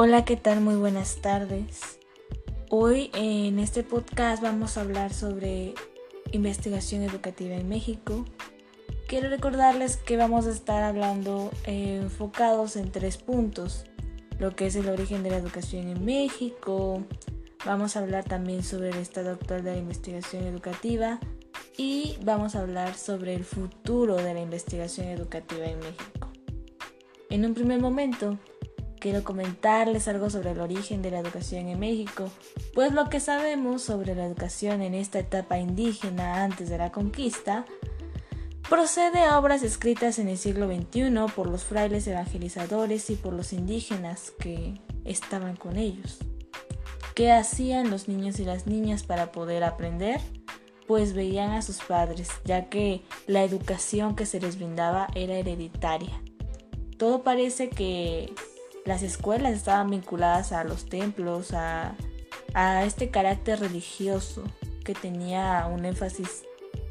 Hola, ¿qué tal? Muy buenas tardes. Hoy en este podcast vamos a hablar sobre investigación educativa en México. Quiero recordarles que vamos a estar hablando eh, enfocados en tres puntos, lo que es el origen de la educación en México, vamos a hablar también sobre el estado actual de la investigación educativa y vamos a hablar sobre el futuro de la investigación educativa en México. En un primer momento, quiero comentarles algo sobre el origen de la educación en México, pues lo que sabemos sobre la educación en esta etapa indígena antes de la conquista procede a obras escritas en el siglo XXI por los frailes evangelizadores y por los indígenas que estaban con ellos. ¿Qué hacían los niños y las niñas para poder aprender? Pues veían a sus padres, ya que la educación que se les brindaba era hereditaria. Todo parece que las escuelas estaban vinculadas a los templos, a, este carácter religioso que tenía un énfasis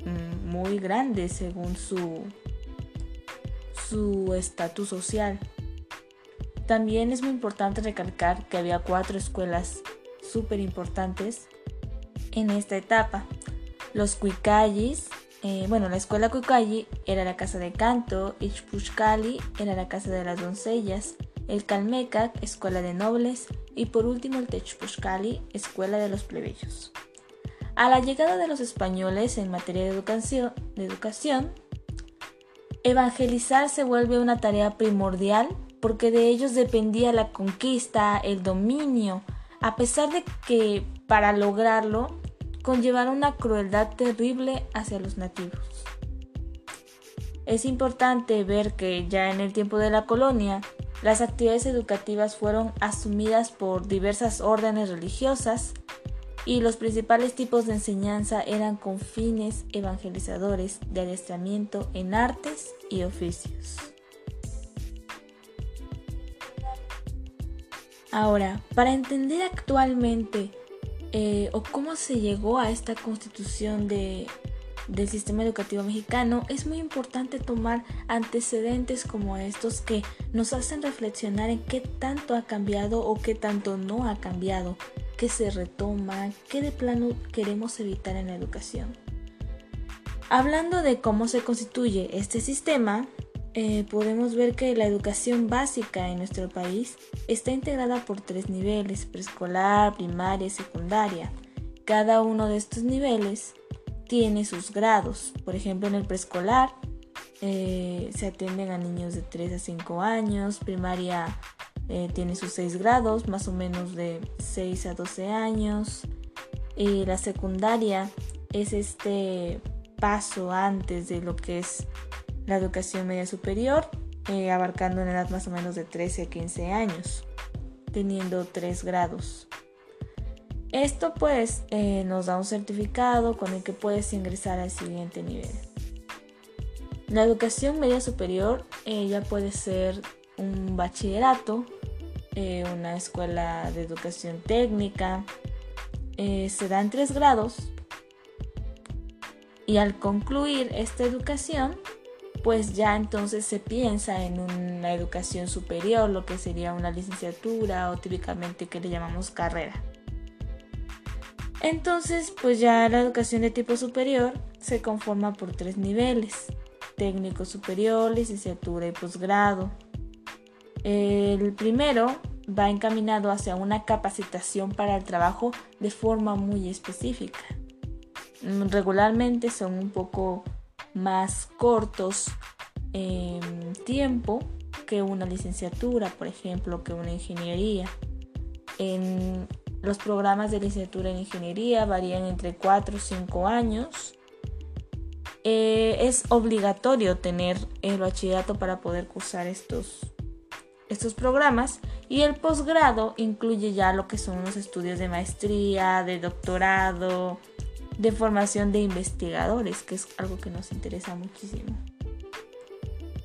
mm, muy grande según su su estatus social. También es muy importante recalcar que había cuatro escuelas súper importantes en esta etapa. Los Cuicallis, eh, bueno, la escuela Cuicalli era la casa de canto, Ichpushkali era la casa de las doncellas, el Calmecac, escuela de nobles, y por último el Techpushkali, escuela de los plebeyos. A la llegada de los españoles en materia de educación, de educación, evangelizar se vuelve una tarea primordial porque de ellos dependía la conquista, el dominio, a pesar de que para lograrlo conllevara una crueldad terrible hacia los nativos. Es importante ver que ya en el tiempo de la colonia, las actividades educativas fueron asumidas por diversas órdenes religiosas y los principales tipos de enseñanza eran con fines evangelizadores de adiestramiento en artes y oficios. Ahora, para entender actualmente eh, o cómo se llegó a esta constitución de del sistema educativo mexicano, es muy importante tomar antecedentes como estos que nos hacen reflexionar en qué tanto ha cambiado o qué tanto no ha cambiado, qué se retoma, qué de plano queremos evitar en la educación. Hablando de cómo se constituye este sistema, eh, podemos ver que la educación básica en nuestro país está integrada por tres niveles, preescolar, primaria y secundaria. Cada uno de estos niveles tiene sus grados. Por ejemplo, en el preescolar eh, se atienden a niños de 3 a 5 años, primaria eh, tiene sus 6 grados, más o menos de 6 a 12 años. Y la secundaria es este paso antes de lo que es la educación media superior, eh, abarcando una edad más o menos de 13 a 15 años, teniendo 3 grados. Esto pues eh, nos da un certificado con el que puedes ingresar al siguiente nivel. La educación media superior eh, ya puede ser un bachillerato, eh, una escuela de educación técnica, se dan tres grados y al concluir esta educación pues ya entonces se piensa en una educación superior, lo que sería una licenciatura o típicamente que le llamamos carrera. Entonces, pues ya la educación de tipo superior se conforma por tres niveles, técnico superior, licenciatura y posgrado. El primero va encaminado hacia una capacitación para el trabajo de forma muy específica. Regularmente son un poco más cortos en tiempo que una licenciatura, por ejemplo, que una ingeniería. En los programas de licenciatura en ingeniería varían entre 4 o 5 años. Eh, es obligatorio tener el bachillerato para poder cursar estos, estos programas y el posgrado incluye ya lo que son los estudios de maestría, de doctorado, de formación de investigadores, que es algo que nos interesa muchísimo.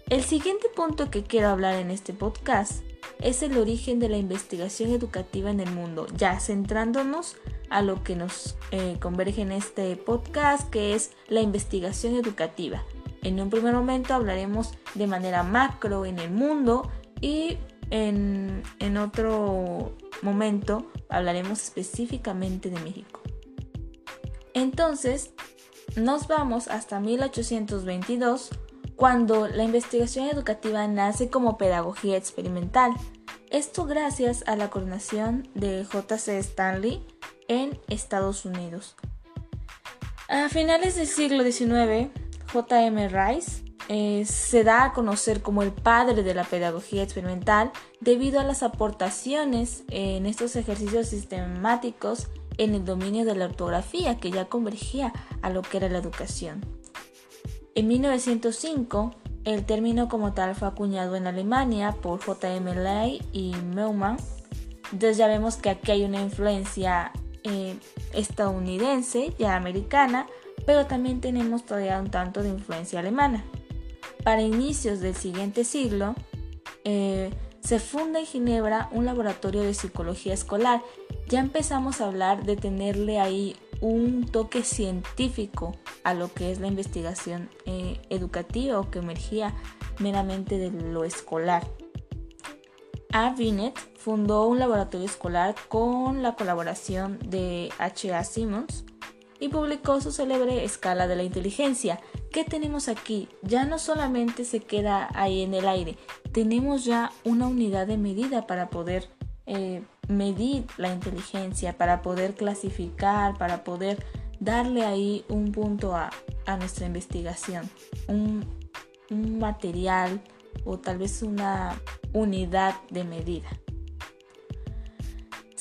El siguiente punto que quiero hablar en este podcast es el origen de la investigación educativa en el mundo, ya centrándonos a lo que nos eh, converge en este podcast, que es la investigación educativa. En un primer momento hablaremos de manera macro en el mundo y en, en otro momento hablaremos específicamente de México. Entonces, nos vamos hasta 1822, cuando la investigación educativa nace como pedagogía experimental. Esto gracias a la coordinación de J.C. Stanley en Estados Unidos. A finales del siglo XIX, J.M. Rice eh, se da a conocer como el padre de la pedagogía experimental debido a las aportaciones en estos ejercicios sistemáticos en el dominio de la ortografía que ya convergía a lo que era la educación. En 1905, el término como tal fue acuñado en Alemania por J.M. Ley y Meumann. Entonces ya vemos que aquí hay una influencia eh, estadounidense, ya americana, pero también tenemos todavía un tanto de influencia alemana. Para inicios del siguiente siglo, eh, se funda en Ginebra un laboratorio de psicología escolar. Ya empezamos a hablar de tenerle ahí un toque científico a lo que es la investigación eh, educativa o que emergía meramente de lo escolar. A. Binet fundó un laboratorio escolar con la colaboración de H. A. Simmons y publicó su célebre escala de la inteligencia. ¿Qué tenemos aquí? Ya no solamente se queda ahí en el aire, tenemos ya una unidad de medida para poder eh, medir la inteligencia, para poder clasificar, para poder darle ahí un punto a, nuestra investigación, un, un material o tal vez una unidad de medida.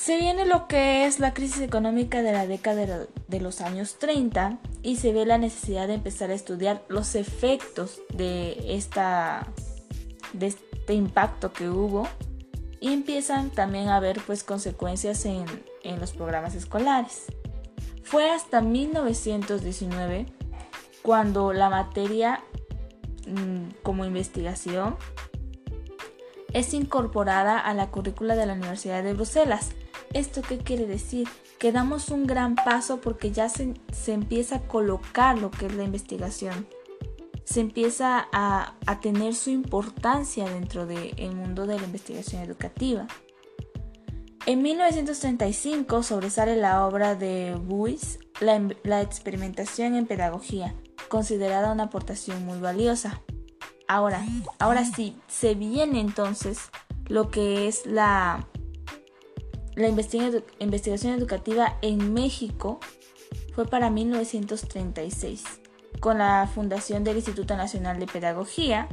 Se viene lo que es la crisis económica de la década de los años 30 y se ve la necesidad de empezar a estudiar los efectos de, esta, de este impacto que hubo y empiezan también a haber pues consecuencias en, en los programas escolares. Fue hasta 1919 cuando la materia mm, como investigación es incorporada a la currícula de la Universidad de Bruselas ¿Esto qué quiere decir? Que damos un gran paso porque ya se, empieza a colocar lo que es la investigación. Se empieza a, tener su importancia dentro del mundo de la investigación educativa. En 1935 sobresale la obra de Buis, la, la, experimentación en pedagogía, considerada una aportación muy valiosa. Ahora, ahora sí, se viene entonces lo que es la, la investigación educativa en México fue para 1936, con la fundación del Instituto Nacional de Pedagogía.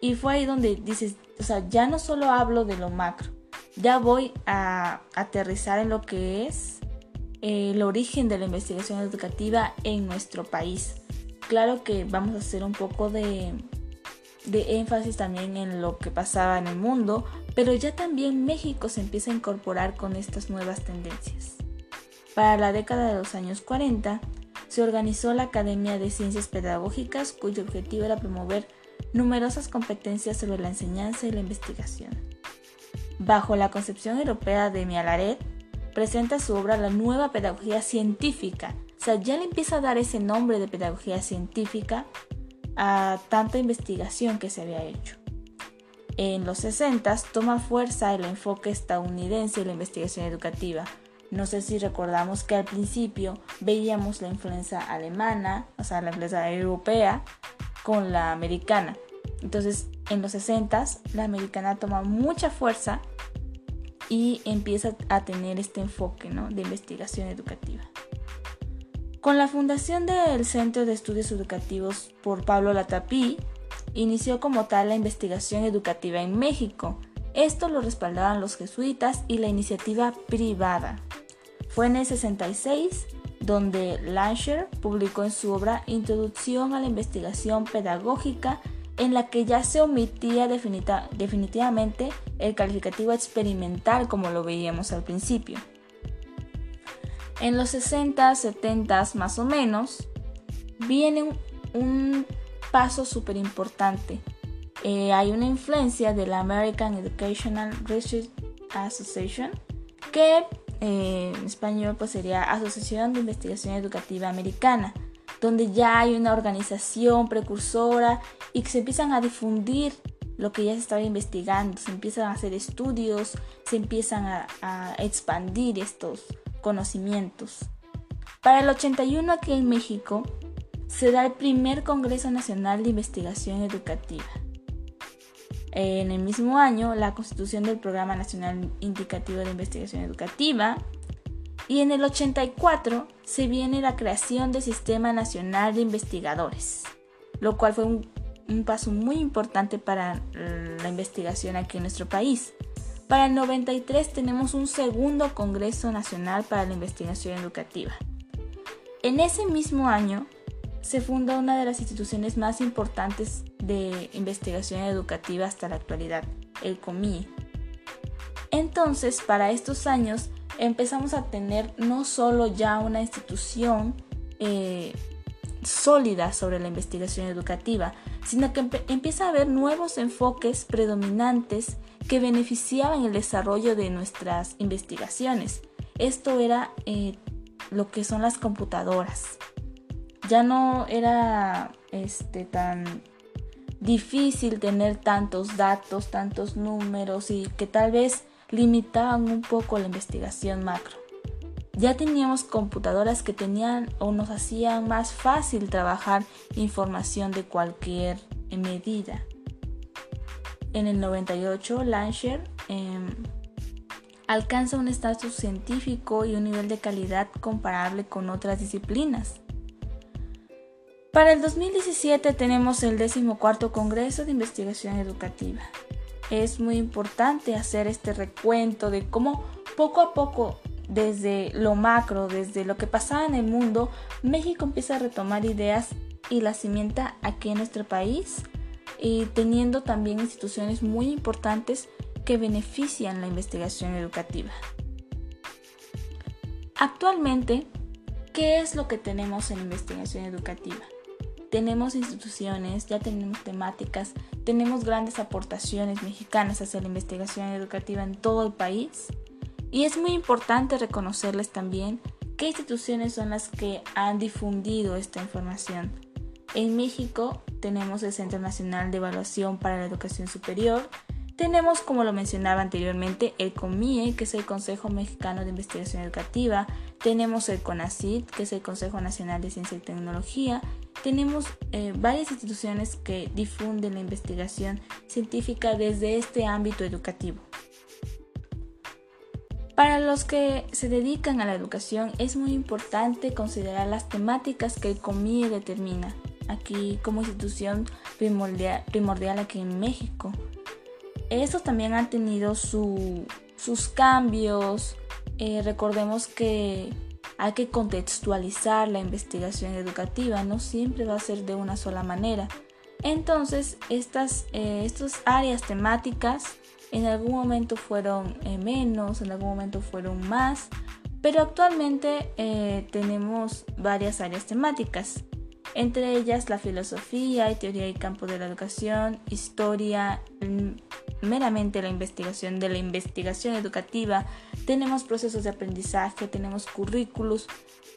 Y fue ahí donde dices, o sea, ya no solo hablo de lo macro, ya voy a aterrizar en lo que es eh, el origen de la investigación educativa en nuestro país. Claro que vamos a hacer un poco de, de énfasis también en lo que pasaba en el mundo, pero ya también México se empieza a incorporar con estas nuevas tendencias. Para la década de los años 40, se organizó la Academia de Ciencias Pedagógicas, cuyo objetivo era promover numerosas competencias sobre la enseñanza y la investigación. Bajo la concepción europea de Mialaret, presenta su obra La nueva pedagogía científica. O sea, ya le empieza a dar ese nombre de pedagogía científica a tanta investigación que se había hecho. En los 60 toma fuerza el enfoque estadounidense en la investigación educativa. No sé si recordamos que al principio veíamos la influencia alemana, o sea, la influencia europea con la americana. Entonces, en los 60 la americana toma mucha fuerza y empieza a tener este enfoque de investigación educativa. Con la fundación del Centro de Estudios Educativos por Pablo Latapí, inició como tal la investigación educativa en México. Esto lo respaldaban los jesuitas y la iniciativa privada. Fue en el 66 donde Lansher publicó en su obra Introducción a la investigación pedagógica en la que ya se omitía definitivamente el calificativo experimental como lo veíamos al principio. En los 60, 70 más o menos, viene un, paso súper importante. Eh, hay una influencia de la American Educational Research Association, que eh, en español pues sería Asociación de Investigación Educativa Americana, donde ya hay una organización precursora y que se empiezan a difundir lo que ya se estaba investigando, se empiezan a hacer estudios, se empiezan a, a expandir estos conocimientos. Para el 81 aquí en México se da el primer Congreso Nacional de Investigación Educativa. En el mismo año, la constitución del Programa Nacional Indicativo de Investigación Educativa. Y en el 84 se viene la creación del Sistema Nacional de Investigadores, lo cual fue un, paso muy importante para la investigación aquí en nuestro país. Para el 93 tenemos un segundo Congreso Nacional para la Investigación Educativa. En ese mismo año se funda una de las instituciones más importantes de investigación educativa hasta la actualidad, el COMIE. Entonces, para estos años empezamos a tener no solo ya una institución eh, sólida sobre la investigación educativa, sino que empieza a haber nuevos enfoques predominantes que beneficiaban el desarrollo de nuestras investigaciones. Esto era eh, lo que son las computadoras. Ya no era este tan difícil tener tantos datos, tantos números y que tal vez limitaban un poco la investigación macro. Ya teníamos computadoras que tenían o nos hacían más fácil trabajar información de cualquier medida. En el 98, Lansher em, alcanza un estatus científico y un nivel de calidad comparable con otras disciplinas. Para el 2017 tenemos el 14 Congreso de Investigación Educativa. Es muy importante hacer este recuento de cómo poco a poco desde lo macro, desde lo que pasaba en el mundo, México empieza a retomar ideas y las cimienta aquí en nuestro país y teniendo también instituciones muy importantes que benefician la investigación educativa. Actualmente, ¿qué es lo que tenemos en investigación educativa? Tenemos instituciones, ya tenemos temáticas, tenemos grandes aportaciones mexicanas hacia la investigación educativa en todo el país y es muy importante reconocerles también qué instituciones son las que han difundido esta información. En México tenemos el Centro Nacional de Evaluación para la Educación Superior, tenemos, como lo mencionaba anteriormente, el COMIE, que es el Consejo Mexicano de Investigación Educativa. Tenemos el CONACYT, que es el Consejo Nacional de Ciencia y Tecnología. Tenemos eh, varias instituciones que difunden la investigación científica desde este ámbito educativo. Para los que se dedican a la educación es muy importante considerar las temáticas que el COMIE determina aquí como institución primordial, primordial aquí en México estos también han tenido sus cambios. Eh, recordemos que hay que contextualizar la investigación educativa, no siempre va a ser de una sola manera. Entonces, estas, eh, áreas temáticas en algún momento fueron eh, menos, en algún momento fueron más, pero actualmente tenemos varias áreas temáticas, entre ellas la filosofía y teoría y campo de la educación, historia, meramente la investigación de la investigación educativa, tenemos procesos de aprendizaje, tenemos currículos,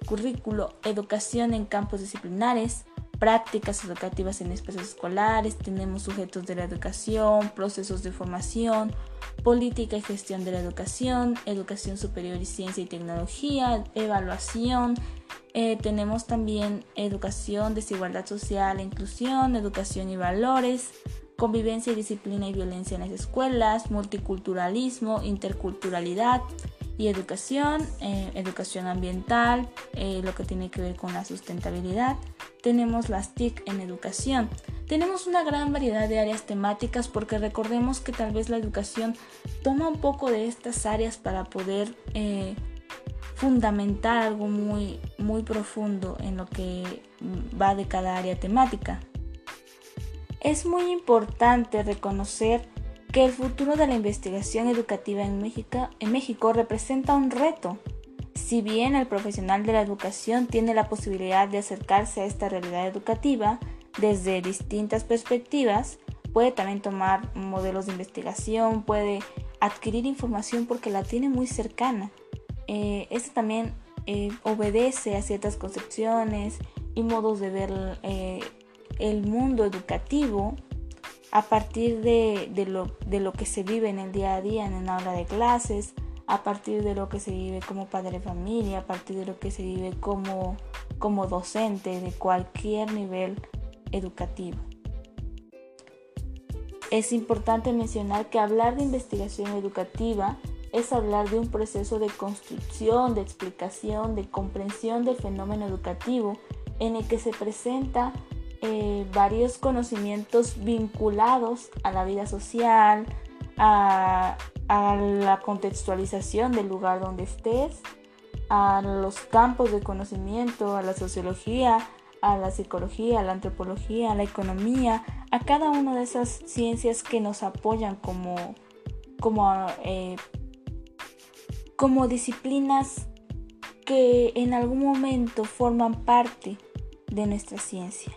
currículo, educación en campos disciplinares, prácticas educativas en espacios escolares, tenemos sujetos de la educación, procesos de formación, política y gestión de la educación, educación superior y ciencia y tecnología, evaluación, eh, tenemos también educación, desigualdad social e inclusión, educación y valores, convivencia, disciplina y violencia en las escuelas, multiculturalismo, interculturalidad y educación, eh, educación ambiental, eh, lo que tiene que ver con la sustentabilidad. Tenemos las TIC en educación. Tenemos una gran variedad de áreas temáticas porque recordemos que tal vez la educación toma un poco de estas áreas para poder eh, fundamentar algo muy, muy profundo en lo que va de cada área temática. Es muy importante reconocer que el futuro de la investigación educativa en México, representa un reto. Si bien el profesional de la educación tiene la posibilidad de acercarse a esta realidad educativa desde distintas perspectivas, puede también tomar modelos de investigación, puede adquirir información porque la tiene muy cercana. Eh, esto también eh, obedece a ciertas concepciones y modos de ver eh, el mundo educativo a partir de, lo, que se vive en el día a día en el aula de clases, a partir de lo que se vive como padre de familia, a partir de lo que se vive como, como docente de cualquier nivel educativo. Es importante mencionar que hablar de investigación educativa es hablar de un proceso de construcción, de explicación, de comprensión del fenómeno educativo en el que se presenta eh, varios conocimientos vinculados a la vida social, a, a la contextualización del lugar donde estés, a los campos de conocimiento, a la sociología, a la psicología, a la antropología, a la economía, a cada una de esas ciencias que nos apoyan como, como, eh, como disciplinas que en algún momento forman parte de nuestra ciencia.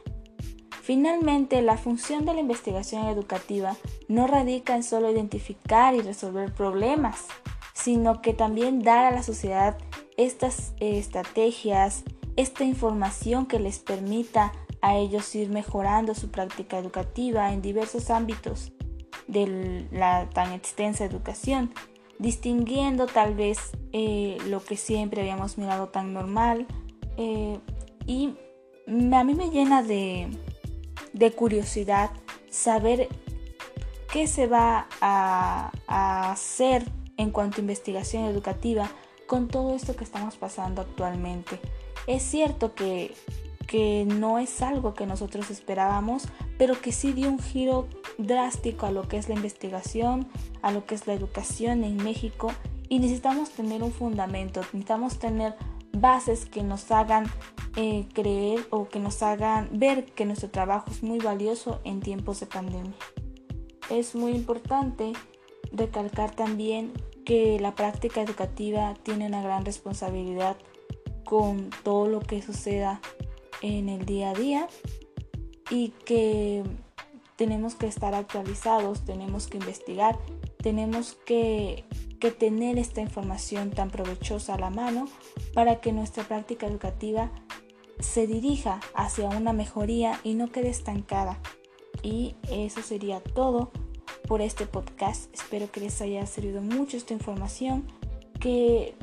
Finalmente, la función de la investigación educativa no radica en solo identificar y resolver problemas, sino que también dar a la sociedad estas eh, estrategias, esta información que les permita a ellos ir mejorando su práctica educativa en diversos ámbitos de la tan extensa educación, distinguiendo tal vez eh, lo que siempre habíamos mirado tan normal. Eh, y a mí me llena de, de curiosidad saber qué se va a, a hacer en cuanto a investigación educativa con todo esto que estamos pasando actualmente. Es cierto que, que no es algo que nosotros esperábamos, pero que sí dio un giro drástico a lo que es la investigación, a lo que es la educación en México y necesitamos tener un fundamento, necesitamos tener bases que nos hagan eh, creer o que nos hagan ver que nuestro trabajo es muy valioso en tiempos de pandemia. Es muy importante recalcar también que la práctica educativa tiene una gran responsabilidad con todo lo que suceda en el día a día y que tenemos que estar actualizados, tenemos que investigar, tenemos que, tener esta información tan provechosa a la mano para que nuestra práctica educativa se dirija hacia una mejoría y no quede estancada. Y eso sería todo por este podcast. Espero que les haya servido mucho esta información que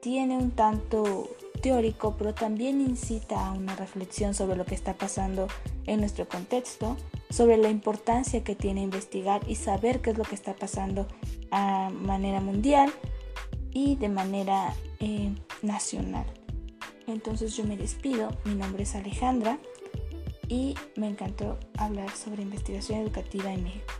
tiene un tanto teórico, pero también incita a una reflexión sobre lo que está pasando en nuestro contexto, sobre la importancia que tiene investigar y saber qué es lo que está pasando a manera mundial y de manera eh, nacional. Entonces yo me despido, mi nombre es Alejandra y me encantó hablar sobre investigación educativa en México.